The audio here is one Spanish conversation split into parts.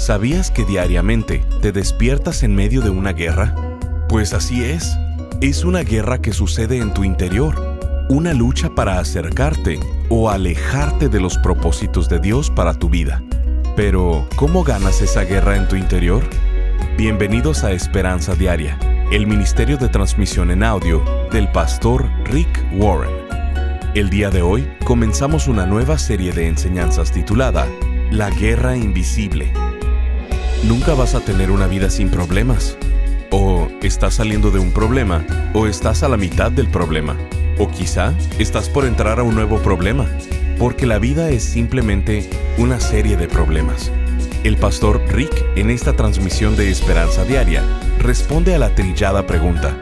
¿Sabías que diariamente te despiertas en medio de una guerra? Pues así es. Es una guerra que sucede en tu interior. Una lucha para acercarte o alejarte de los propósitos de Dios para tu vida. Pero, ¿cómo ganas esa guerra en tu interior? Bienvenidos a Esperanza Diaria, el Ministerio de Transmisión en Audio del pastor Rick Warren. El día de hoy comenzamos una nueva serie de enseñanzas titulada La Guerra Invisible. Nunca vas a tener una vida sin problemas. O estás saliendo de un problema, o estás a la mitad del problema, o quizá estás por entrar a un nuevo problema, porque la vida es simplemente una serie de problemas. El pastor Rick, en esta transmisión de Esperanza Diaria, responde a la trillada pregunta,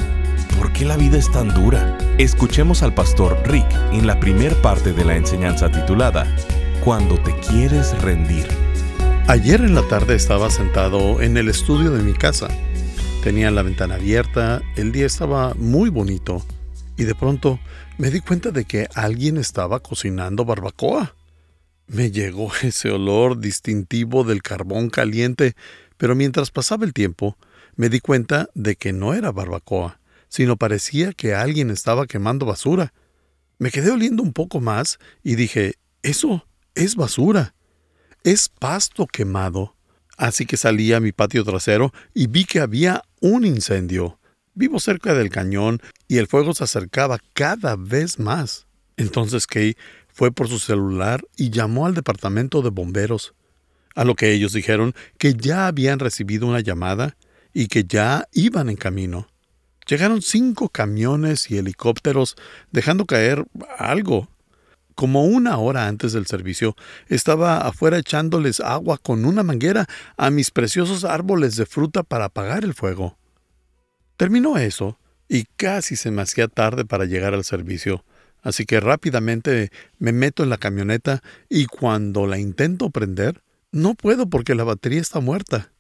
¿por qué la vida es tan dura? Escuchemos al pastor Rick en la primer parte de la enseñanza titulada, Cuando te quieres rendir. Ayer en la tarde estaba sentado en el estudio de mi casa. Tenía la ventana abierta, el día estaba muy bonito y de pronto me di cuenta de que alguien estaba cocinando barbacoa. Me llegó ese olor distintivo del carbón caliente, pero mientras pasaba el tiempo, me di cuenta de que no era barbacoa, sino parecía que alguien estaba quemando basura. Me quedé oliendo un poco más y dije, eso es basura. Es pasto quemado. Así que salí a mi patio trasero y vi que había un incendio. Vivo cerca del cañón y el fuego se acercaba cada vez más. Entonces Kay fue por su celular y llamó al departamento de bomberos, a lo que ellos dijeron que ya habían recibido una llamada y que ya iban en camino. Llegaron cinco camiones y helicópteros dejando caer algo. Como una hora antes del servicio, estaba afuera echándoles agua con una manguera a mis preciosos árboles de fruta para apagar el fuego. Terminó eso, y casi se me hacía tarde para llegar al servicio. Así que rápidamente me meto en la camioneta y cuando la intento prender, no puedo porque la batería está muerta.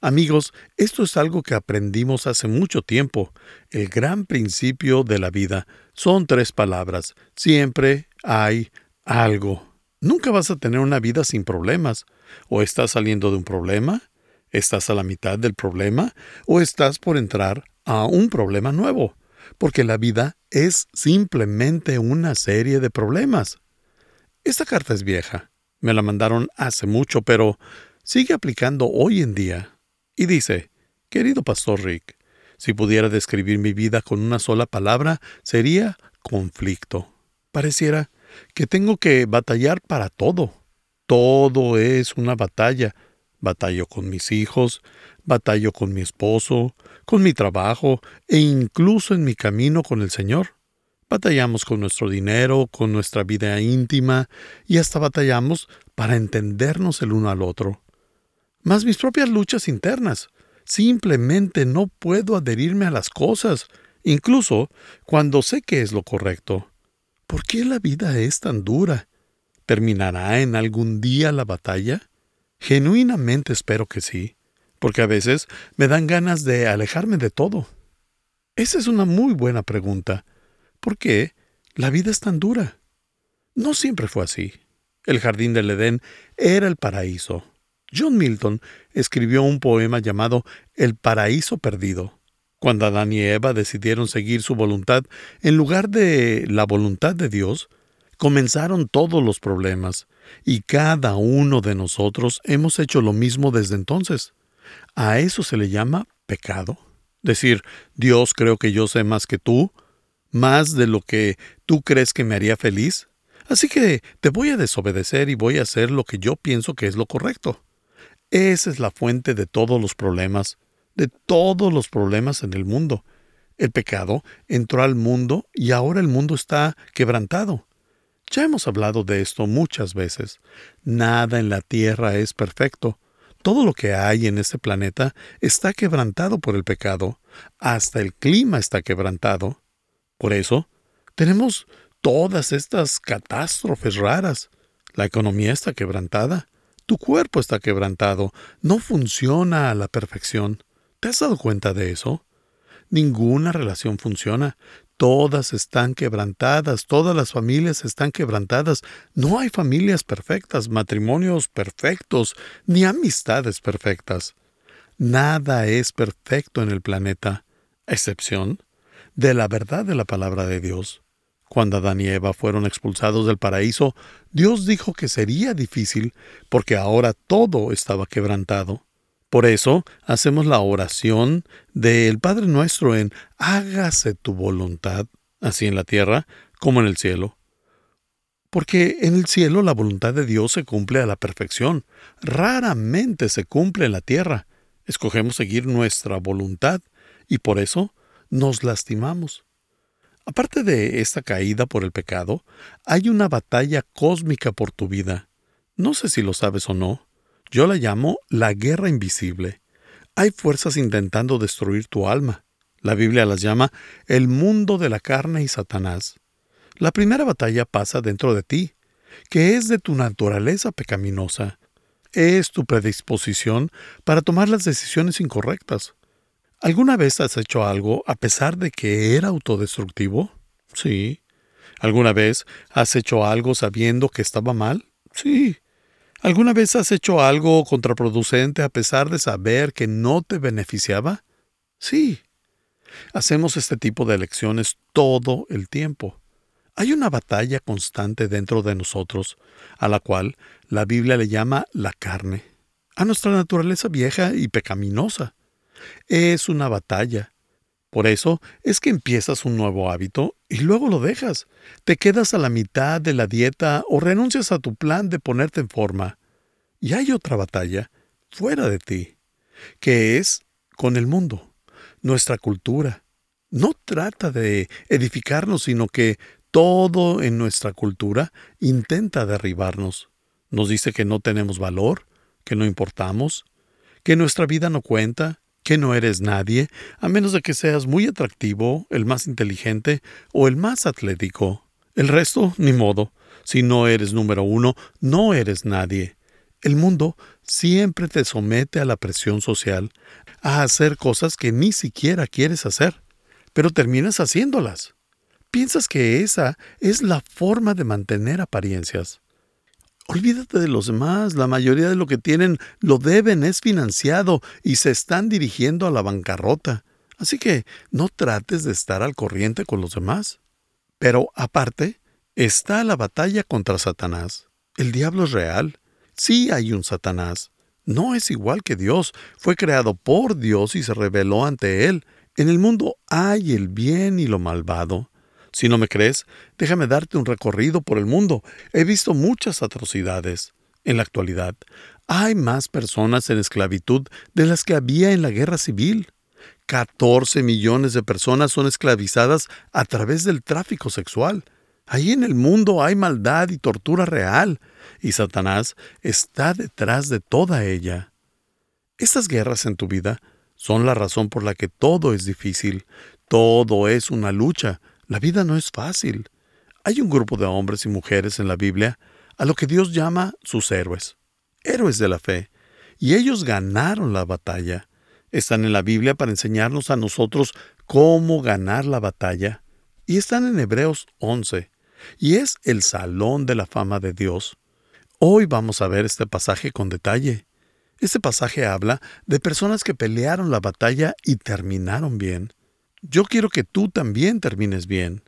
Amigos, esto es algo que aprendimos hace mucho tiempo. El gran principio de la vida son tres palabras. Siempre hay algo. Nunca vas a tener una vida sin problemas. O estás saliendo de un problema, estás a la mitad del problema, o estás por entrar a un problema nuevo porque la vida es simplemente una serie de problemas. Esta carta es vieja, me la mandaron hace mucho, pero sigue aplicando hoy en día. Y dice, querido Pastor Rick, si pudiera describir mi vida con una sola palabra, sería conflicto. Pareciera que tengo que batallar para todo. Todo es una batalla. Batallo con mis hijos, batallo con mi esposo, con mi trabajo e incluso en mi camino con el Señor. Batallamos con nuestro dinero, con nuestra vida íntima y hasta batallamos para entendernos el uno al otro. Más mis propias luchas internas. Simplemente no puedo adherirme a las cosas, incluso cuando sé que es lo correcto. ¿Por qué la vida es tan dura? ¿Terminará en algún día la batalla? Genuinamente espero que sí porque a veces me dan ganas de alejarme de todo. Esa es una muy buena pregunta. ¿Por qué la vida es tan dura? No siempre fue así. El jardín del Edén era el paraíso. John Milton escribió un poema llamado El paraíso perdido. Cuando Adán y Eva decidieron seguir su voluntad en lugar de la voluntad de Dios, comenzaron todos los problemas, y cada uno de nosotros hemos hecho lo mismo desde entonces. A eso se le llama pecado. Decir, Dios creo que yo sé más que tú, más de lo que tú crees que me haría feliz. Así que te voy a desobedecer y voy a hacer lo que yo pienso que es lo correcto. Esa es la fuente de todos los problemas, de todos los problemas en el mundo. El pecado entró al mundo y ahora el mundo está quebrantado. Ya hemos hablado de esto muchas veces. Nada en la tierra es perfecto. Todo lo que hay en este planeta está quebrantado por el pecado. Hasta el clima está quebrantado. Por eso, tenemos todas estas catástrofes raras. La economía está quebrantada. Tu cuerpo está quebrantado. No funciona a la perfección. ¿Te has dado cuenta de eso? Ninguna relación funciona. Todas están quebrantadas, todas las familias están quebrantadas. No hay familias perfectas, matrimonios perfectos, ni amistades perfectas. Nada es perfecto en el planeta, excepción de la verdad de la palabra de Dios. Cuando Adán y Eva fueron expulsados del paraíso, Dios dijo que sería difícil porque ahora todo estaba quebrantado. Por eso hacemos la oración del Padre nuestro en hágase tu voluntad, así en la tierra como en el cielo. Porque en el cielo la voluntad de Dios se cumple a la perfección, raramente se cumple en la tierra. Escogemos seguir nuestra voluntad y por eso nos lastimamos. Aparte de esta caída por el pecado, hay una batalla cósmica por tu vida. No sé si lo sabes o no, yo la llamo la guerra invisible. Hay fuerzas intentando destruir tu alma. La Biblia las llama el mundo de la carne y Satanás. La primera batalla pasa dentro de ti, que es de tu naturaleza pecaminosa. Es tu predisposición para tomar las decisiones incorrectas. ¿Alguna vez has hecho algo a pesar de que era autodestructivo? Sí. ¿Alguna vez has hecho algo sabiendo que estaba mal? Sí. ¿Alguna vez has hecho algo contraproducente a pesar de saber que no te beneficiaba? Sí. Hacemos este tipo de elecciones todo el tiempo. Hay una batalla constante dentro de nosotros, a la cual la Biblia le llama la carne, a nuestra naturaleza vieja y pecaminosa. Es una batalla. Por eso es que empiezas un nuevo hábito y luego lo dejas. Te quedas a la mitad de la dieta o renuncias a tu plan de ponerte en forma. Y hay otra batalla fuera de ti, que es con el mundo, nuestra cultura. No trata de edificarnos, sino que todo en nuestra cultura intenta derribarnos. Nos dice que no tenemos valor, que no importamos, que nuestra vida no cuenta, que no eres nadie, a menos de que seas muy atractivo, el más inteligente o el más atlético. El resto, ni modo. Si no eres número uno, no eres nadie. El mundo siempre te somete a la presión social, a hacer cosas que ni siquiera quieres hacer, pero terminas haciéndolas. Piensas que esa es la forma de mantener apariencias. Olvídate de los demás, la mayoría de lo que tienen lo deben, es financiado y se están dirigiendo a la bancarrota. Así que no trates de estar al corriente con los demás. Pero aparte, está la batalla contra Satanás. El diablo es real. Sí hay un Satanás. No es igual que Dios. Fue creado por Dios y se reveló ante él. En el mundo hay el bien y lo malvado. Si no me crees, déjame darte un recorrido por el mundo. He visto muchas atrocidades. En la actualidad, hay más personas en esclavitud de las que había en la guerra civil. 14 millones de personas son esclavizadas a través del tráfico sexual. Ahí en el mundo hay maldad y tortura real, y Satanás está detrás de toda ella. Estas guerras en tu vida son la razón por la que todo es difícil, todo es una lucha, la vida no es fácil. Hay un grupo de hombres y mujeres en la Biblia a lo que Dios llama sus héroes, héroes de la fe, y ellos ganaron la batalla. Están en la Biblia para enseñarnos a nosotros cómo ganar la batalla, y están en Hebreos 11, y es el salón de la fama de Dios. Hoy vamos a ver este pasaje con detalle. Este pasaje habla de personas que pelearon la batalla y terminaron bien. Yo quiero que tú también termines bien.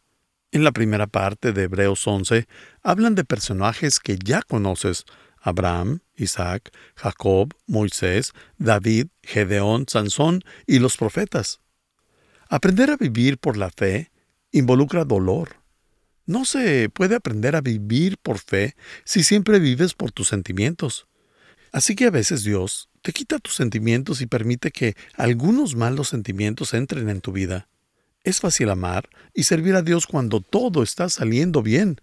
En la primera parte de Hebreos 11 hablan de personajes que ya conoces, Abraham, Isaac, Jacob, Moisés, David, Gedeón, Sansón y los profetas. Aprender a vivir por la fe involucra dolor. No se puede aprender a vivir por fe si siempre vives por tus sentimientos. Así que a veces Dios te quita tus sentimientos y permite que algunos malos sentimientos entren en tu vida. Es fácil amar y servir a Dios cuando todo está saliendo bien.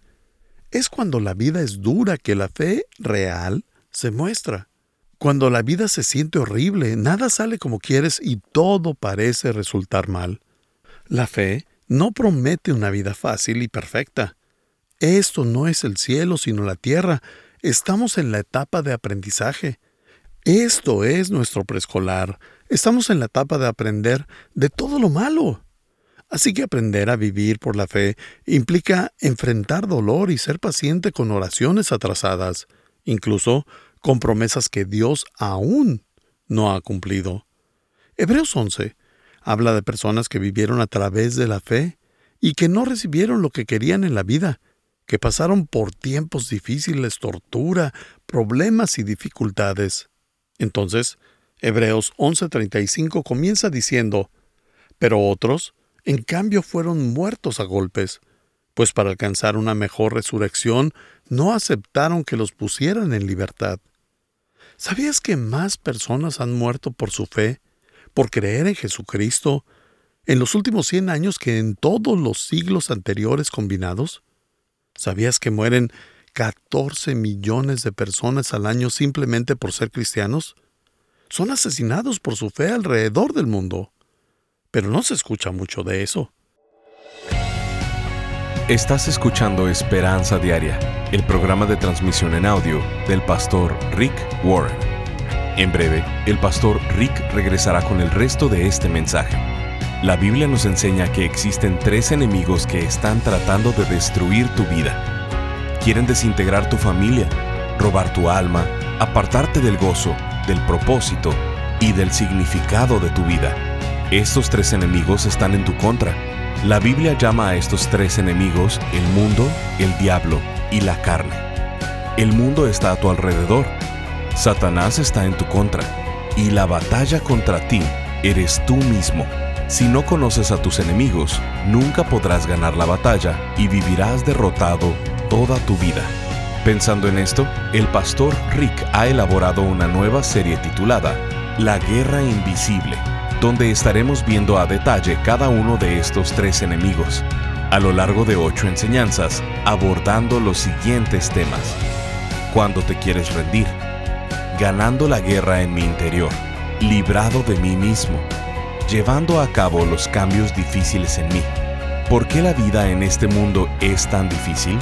Es cuando la vida es dura que la fe real se muestra. Cuando la vida se siente horrible, nada sale como quieres y todo parece resultar mal. La fe no promete una vida fácil y perfecta. Esto no es el cielo sino la tierra. Estamos en la etapa de aprendizaje. Esto es nuestro preescolar. Estamos en la etapa de aprender de todo lo malo. Así que aprender a vivir por la fe implica enfrentar dolor y ser paciente con oraciones atrasadas, incluso con promesas que Dios aún no ha cumplido. Hebreos 11 habla de personas que vivieron a través de la fe y que no recibieron lo que querían en la vida, que pasaron por tiempos difíciles, tortura, problemas y dificultades. Entonces, Hebreos 11:35 comienza diciendo, pero otros, en cambio, fueron muertos a golpes, pues para alcanzar una mejor resurrección no aceptaron que los pusieran en libertad. ¿Sabías que más personas han muerto por su fe, por creer en Jesucristo, en los últimos 100 años que en todos los siglos anteriores combinados? ¿Sabías que mueren 14 millones de personas al año simplemente por ser cristianos? Son asesinados por su fe alrededor del mundo. Pero no se escucha mucho de eso. Estás escuchando Esperanza Diaria, el programa de transmisión en audio del pastor Rick Warren. En breve, el pastor Rick regresará con el resto de este mensaje. La Biblia nos enseña que existen tres enemigos que están tratando de destruir tu vida. Quieren desintegrar tu familia, robar tu alma, apartarte del gozo, del propósito y del significado de tu vida. Estos tres enemigos están en tu contra la Biblia llama a estos tres enemigos el mundo, el diablo y la carne. El mundo está a tu alrededor. Satanás está en tu contra. Y la batalla contra ti eres tú mismo. Si no conoces a tus enemigos, nunca podrás ganar la batalla y vivirás derrotado toda tu vida. Pensando en esto, el pastor Rick ha elaborado una nueva serie titulada La Guerra Invisible donde estaremos viendo a detalle cada uno de estos tres enemigos, a lo largo de ocho enseñanzas, abordando los siguientes temas. Cuando te quieres rendir, ganando la guerra en mi interior, librado de mí mismo, llevando a cabo los cambios difíciles en mí. ¿Por qué la vida en este mundo es tan difícil?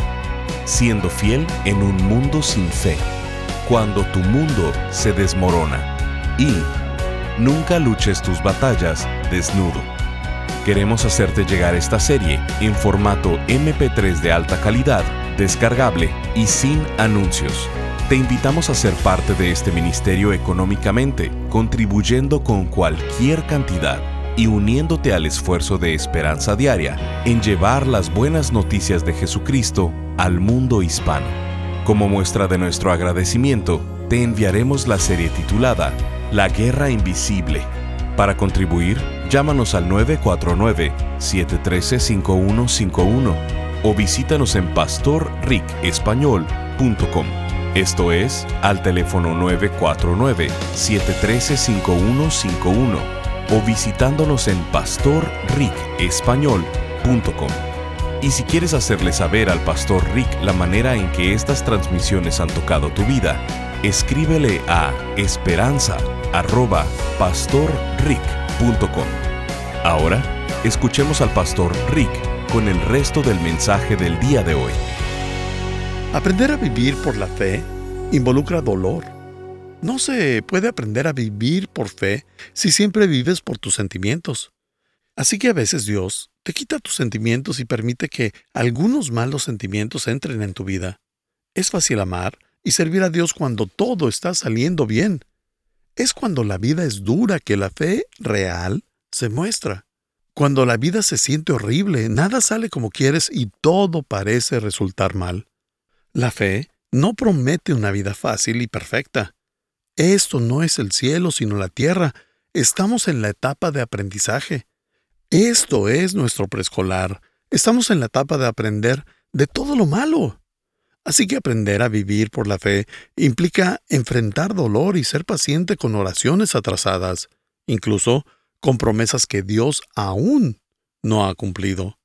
Siendo fiel en un mundo sin fe, cuando tu mundo se desmorona y Nunca luches tus batallas desnudo. Queremos hacerte llegar esta serie en formato MP3 de alta calidad, descargable y sin anuncios. Te invitamos a ser parte de este ministerio económicamente, contribuyendo con cualquier cantidad y uniéndote al esfuerzo de esperanza diaria en llevar las buenas noticias de Jesucristo al mundo hispano. Como muestra de nuestro agradecimiento, te enviaremos la serie titulada la Guerra Invisible. Para contribuir, llámanos al 949-713-5151 o visítanos en pastorricespañol.com. Esto es al teléfono 949-713-5151 o visitándonos en pastorricespañol.com. Y si quieres hacerle saber al pastor Rick la manera en que estas transmisiones han tocado tu vida, escríbele a esperanza arroba pastorrick.com. Ahora, escuchemos al pastor Rick con el resto del mensaje del día de hoy. Aprender a vivir por la fe involucra dolor. No se puede aprender a vivir por fe si siempre vives por tus sentimientos. Así que a veces Dios te quita tus sentimientos y permite que algunos malos sentimientos entren en tu vida. Es fácil amar y servir a Dios cuando todo está saliendo bien. Es cuando la vida es dura que la fe real se muestra. Cuando la vida se siente horrible, nada sale como quieres y todo parece resultar mal. La fe no promete una vida fácil y perfecta. Esto no es el cielo sino la tierra. Estamos en la etapa de aprendizaje. Esto es nuestro preescolar. Estamos en la etapa de aprender de todo lo malo. Así que aprender a vivir por la fe implica enfrentar dolor y ser paciente con oraciones atrasadas, incluso con promesas que Dios aún no ha cumplido.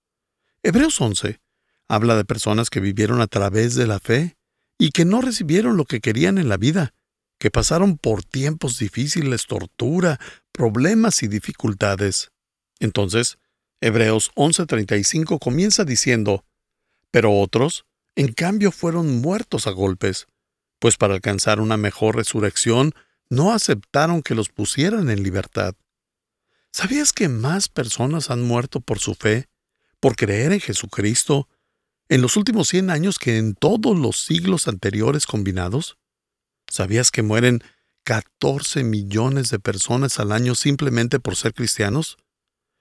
Hebreos 11 habla de personas que vivieron a través de la fe y que no recibieron lo que querían en la vida, que pasaron por tiempos difíciles, tortura, problemas y dificultades. Entonces, Hebreos 11:35 comienza diciendo, pero otros, en cambio fueron muertos a golpes, pues para alcanzar una mejor resurrección no aceptaron que los pusieran en libertad. ¿Sabías que más personas han muerto por su fe, por creer en Jesucristo, en los últimos 100 años que en todos los siglos anteriores combinados? ¿Sabías que mueren 14 millones de personas al año simplemente por ser cristianos?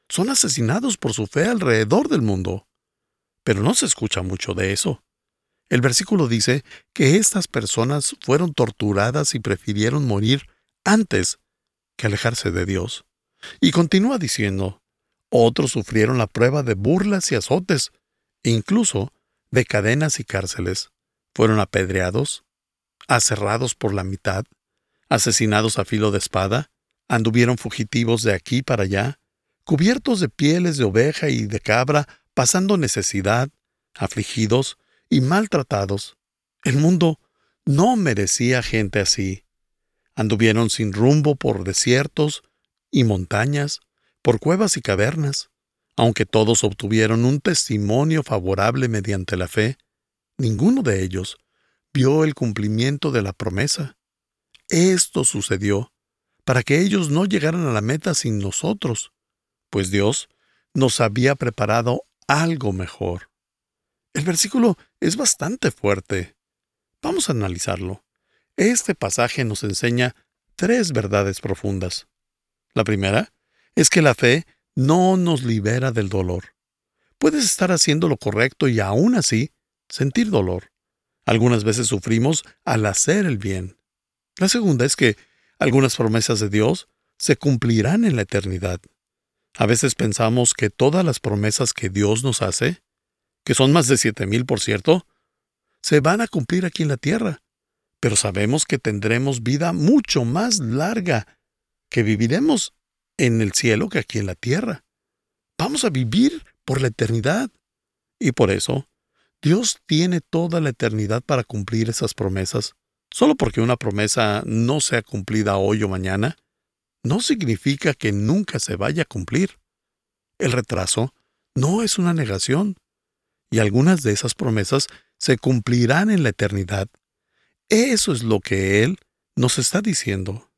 Son asesinados por su fe alrededor del mundo. Pero no se escucha mucho de eso. El versículo dice que estas personas fueron torturadas y prefirieron morir antes que alejarse de Dios. Y continúa diciendo, otros sufrieron la prueba de burlas y azotes, incluso de cadenas y cárceles. Fueron apedreados, aserrados por la mitad, asesinados a filo de espada, anduvieron fugitivos de aquí para allá, cubiertos de pieles de oveja y de cabra, pasando necesidad, afligidos y maltratados. El mundo no merecía gente así. Anduvieron sin rumbo por desiertos y montañas, por cuevas y cavernas. Aunque todos obtuvieron un testimonio favorable mediante la fe, ninguno de ellos vio el cumplimiento de la promesa. Esto sucedió para que ellos no llegaran a la meta sin nosotros, pues Dios nos había preparado algo mejor. El versículo es bastante fuerte. Vamos a analizarlo. Este pasaje nos enseña tres verdades profundas. La primera es que la fe no nos libera del dolor. Puedes estar haciendo lo correcto y aún así sentir dolor. Algunas veces sufrimos al hacer el bien. La segunda es que algunas promesas de Dios se cumplirán en la eternidad. A veces pensamos que todas las promesas que Dios nos hace, que son más de siete mil por cierto, se van a cumplir aquí en la tierra pero sabemos que tendremos vida mucho más larga, que viviremos en el cielo que aquí en la tierra. Vamos a vivir por la eternidad. Y por eso, Dios tiene toda la eternidad para cumplir esas promesas. Solo porque una promesa no sea cumplida hoy o mañana, no significa que nunca se vaya a cumplir. El retraso no es una negación, y algunas de esas promesas se cumplirán en la eternidad eso es lo que Él nos está diciendo.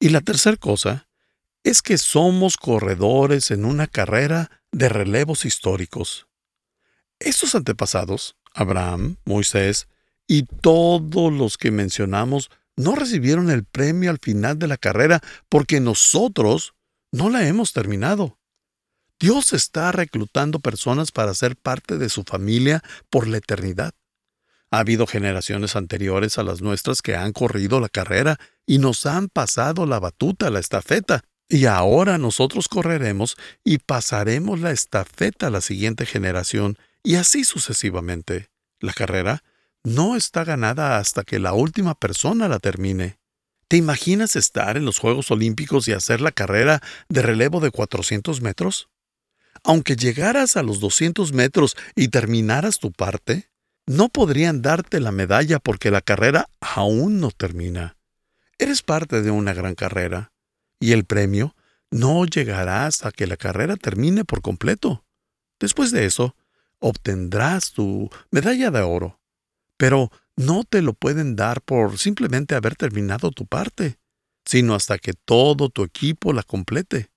Y la tercera cosa es que somos corredores en una carrera de relevos históricos. Estos antepasados, Abraham, Moisés y todos los que mencionamos, no recibieron el premio al final de la carrera porque nosotros no la hemos terminado. Dios está reclutando personas para ser parte de su familia por la eternidad. Ha habido generaciones anteriores a las nuestras que han corrido la carrera y nos han pasado la batuta, la estafeta. Y ahora nosotros correremos y pasaremos la estafeta a la siguiente generación y así sucesivamente. La carrera no está ganada hasta que la última persona la termine. ¿Te imaginas estar en los Juegos Olímpicos y hacer la carrera de relevo de 400 metros? Aunque llegaras a los 200 metros y terminaras tu parte, no podrían darte la medalla porque la carrera aún no termina. Eres parte de una gran carrera, y el premio no llegará hasta que la carrera termine por completo. Después de eso, obtendrás tu medalla de oro, pero no te lo pueden dar por simplemente haber terminado tu parte, sino hasta que todo tu equipo la complete.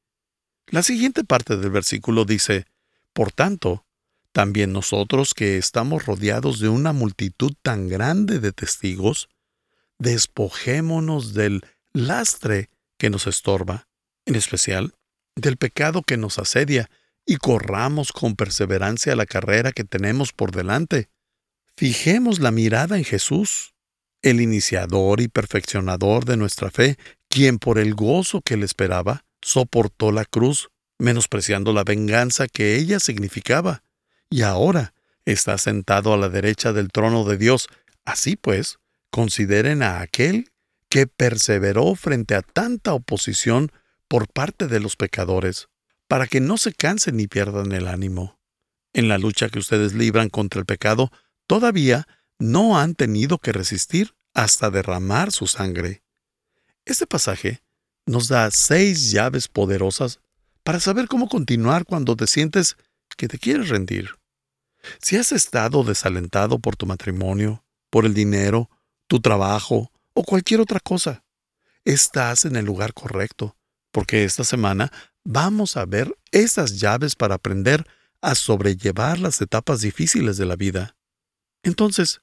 La siguiente parte del versículo dice, Por tanto, también nosotros que estamos rodeados de una multitud tan grande de testigos, despojémonos del lastre que nos estorba, en especial del pecado que nos asedia, y corramos con perseverancia la carrera que tenemos por delante. Fijemos la mirada en Jesús, el iniciador y perfeccionador de nuestra fe, quien por el gozo que le esperaba, soportó la cruz, menospreciando la venganza que ella significaba y ahora está sentado a la derecha del trono de Dios. Así pues, consideren a aquel que perseveró frente a tanta oposición por parte de los pecadores, para que no se cansen ni pierdan el ánimo. En la lucha que ustedes libran contra el pecado, todavía no han tenido que resistir hasta derramar su sangre. Este pasaje nos da seis llaves poderosas para saber cómo continuar cuando te sientes que te quieres rendir. Si has estado desalentado por tu matrimonio, por el dinero, tu trabajo o cualquier otra cosa, estás en el lugar correcto, porque esta semana vamos a ver esas llaves para aprender a sobrellevar las etapas difíciles de la vida. Entonces,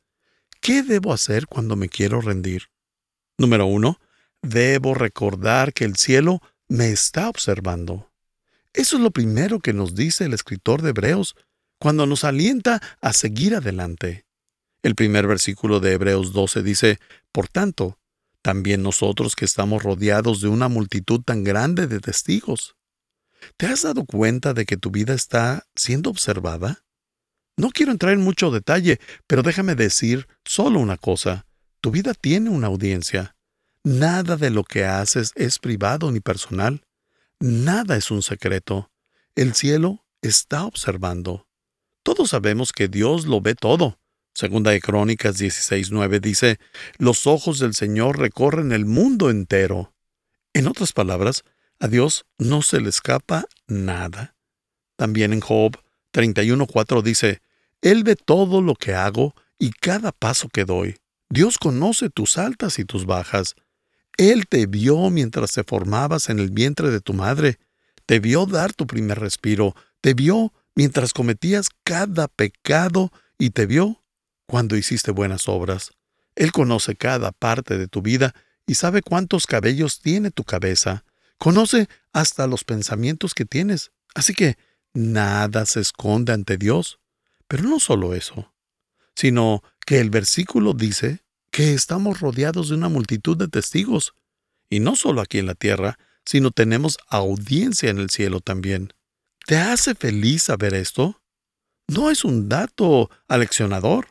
¿qué debo hacer cuando me quiero rendir? Número uno, debo recordar que el cielo me está observando. Eso es lo primero que nos dice el escritor de Hebreos cuando nos alienta a seguir adelante. El primer versículo de Hebreos 12 dice, Por tanto, también nosotros que estamos rodeados de una multitud tan grande de testigos. ¿Te has dado cuenta de que tu vida está siendo observada? No quiero entrar en mucho detalle, pero déjame decir solo una cosa. Tu vida tiene una audiencia. Nada de lo que haces es privado ni personal. Nada es un secreto. El cielo está observando. Todos sabemos que Dios lo ve todo. Segunda de Crónicas 16:9 dice, Los ojos del Señor recorren el mundo entero. En otras palabras, a Dios no se le escapa nada. También en Job 31:4 dice, Él ve todo lo que hago y cada paso que doy. Dios conoce tus altas y tus bajas. Él te vio mientras te formabas en el vientre de tu madre, te vio dar tu primer respiro, te vio mientras cometías cada pecado y te vio cuando hiciste buenas obras. Él conoce cada parte de tu vida y sabe cuántos cabellos tiene tu cabeza. Conoce hasta los pensamientos que tienes. Así que nada se esconde ante Dios. Pero no solo eso, sino que el versículo dice que estamos rodeados de una multitud de testigos, y no solo aquí en la tierra, sino tenemos audiencia en el cielo también. ¿Te hace feliz saber esto? No es un dato aleccionador.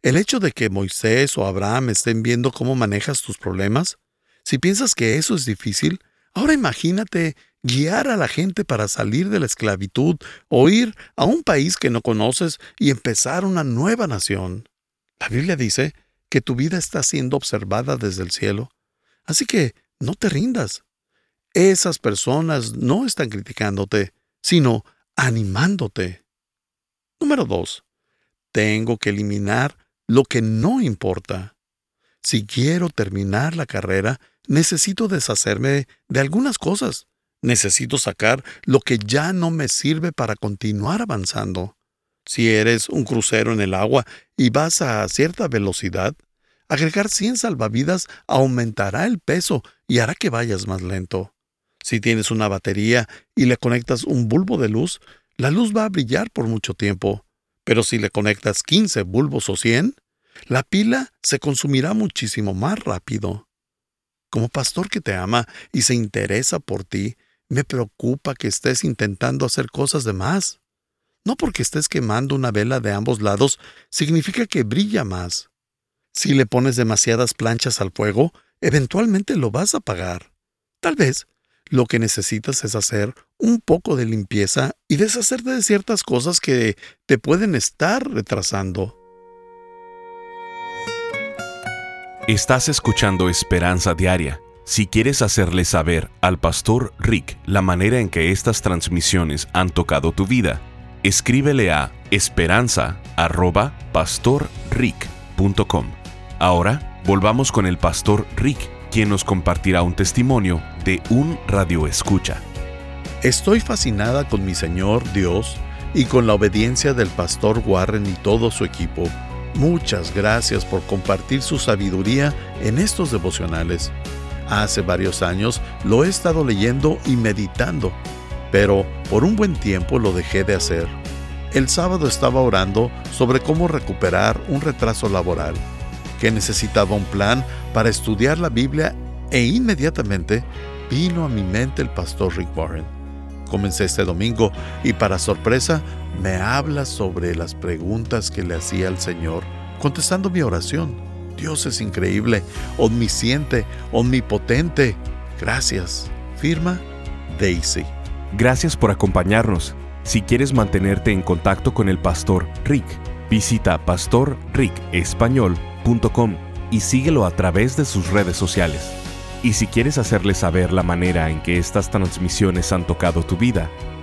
El hecho de que Moisés o Abraham estén viendo cómo manejas tus problemas, si piensas que eso es difícil, ahora imagínate guiar a la gente para salir de la esclavitud o ir a un país que no conoces y empezar una nueva nación. La Biblia dice que tu vida está siendo observada desde el cielo. Así que no te rindas. Esas personas no están criticándote, sino animándote. Número 2. Tengo que eliminar lo que no importa. Si quiero terminar la carrera, necesito deshacerme de algunas cosas. Necesito sacar lo que ya no me sirve para continuar avanzando. Si eres un crucero en el agua y vas a cierta velocidad, agregar 100 salvavidas aumentará el peso y hará que vayas más lento. Si tienes una batería y le conectas un bulbo de luz, la luz va a brillar por mucho tiempo. Pero si le conectas 15 bulbos o 100, la pila se consumirá muchísimo más rápido. Como pastor que te ama y se interesa por ti, me preocupa que estés intentando hacer cosas de más. No porque estés quemando una vela de ambos lados significa que brilla más. Si le pones demasiadas planchas al fuego, eventualmente lo vas a apagar. Tal vez lo que necesitas es hacer un poco de limpieza y deshacerte de ciertas cosas que te pueden estar retrasando. Estás escuchando Esperanza Diaria. Si quieres hacerle saber al pastor Rick la manera en que estas transmisiones han tocado tu vida, escríbele a esperanza.pastorrick.com. Ahora volvamos con el pastor Rick, quien nos compartirá un testimonio de un radio escucha. Estoy fascinada con mi Señor Dios y con la obediencia del pastor Warren y todo su equipo. Muchas gracias por compartir su sabiduría en estos devocionales. Hace varios años lo he estado leyendo y meditando pero por un buen tiempo lo dejé de hacer. El sábado estaba orando sobre cómo recuperar un retraso laboral, que necesitaba un plan para estudiar la Biblia e inmediatamente vino a mi mente el pastor Rick Warren. Comencé este domingo y para sorpresa me habla sobre las preguntas que le hacía al Señor, contestando mi oración. Dios es increíble, omnisciente, omnipotente. Gracias. Firma Daisy. Gracias por acompañarnos. Si quieres mantenerte en contacto con el pastor Rick, visita pastorricespañol.com y síguelo a través de sus redes sociales. Y si quieres hacerle saber la manera en que estas transmisiones han tocado tu vida,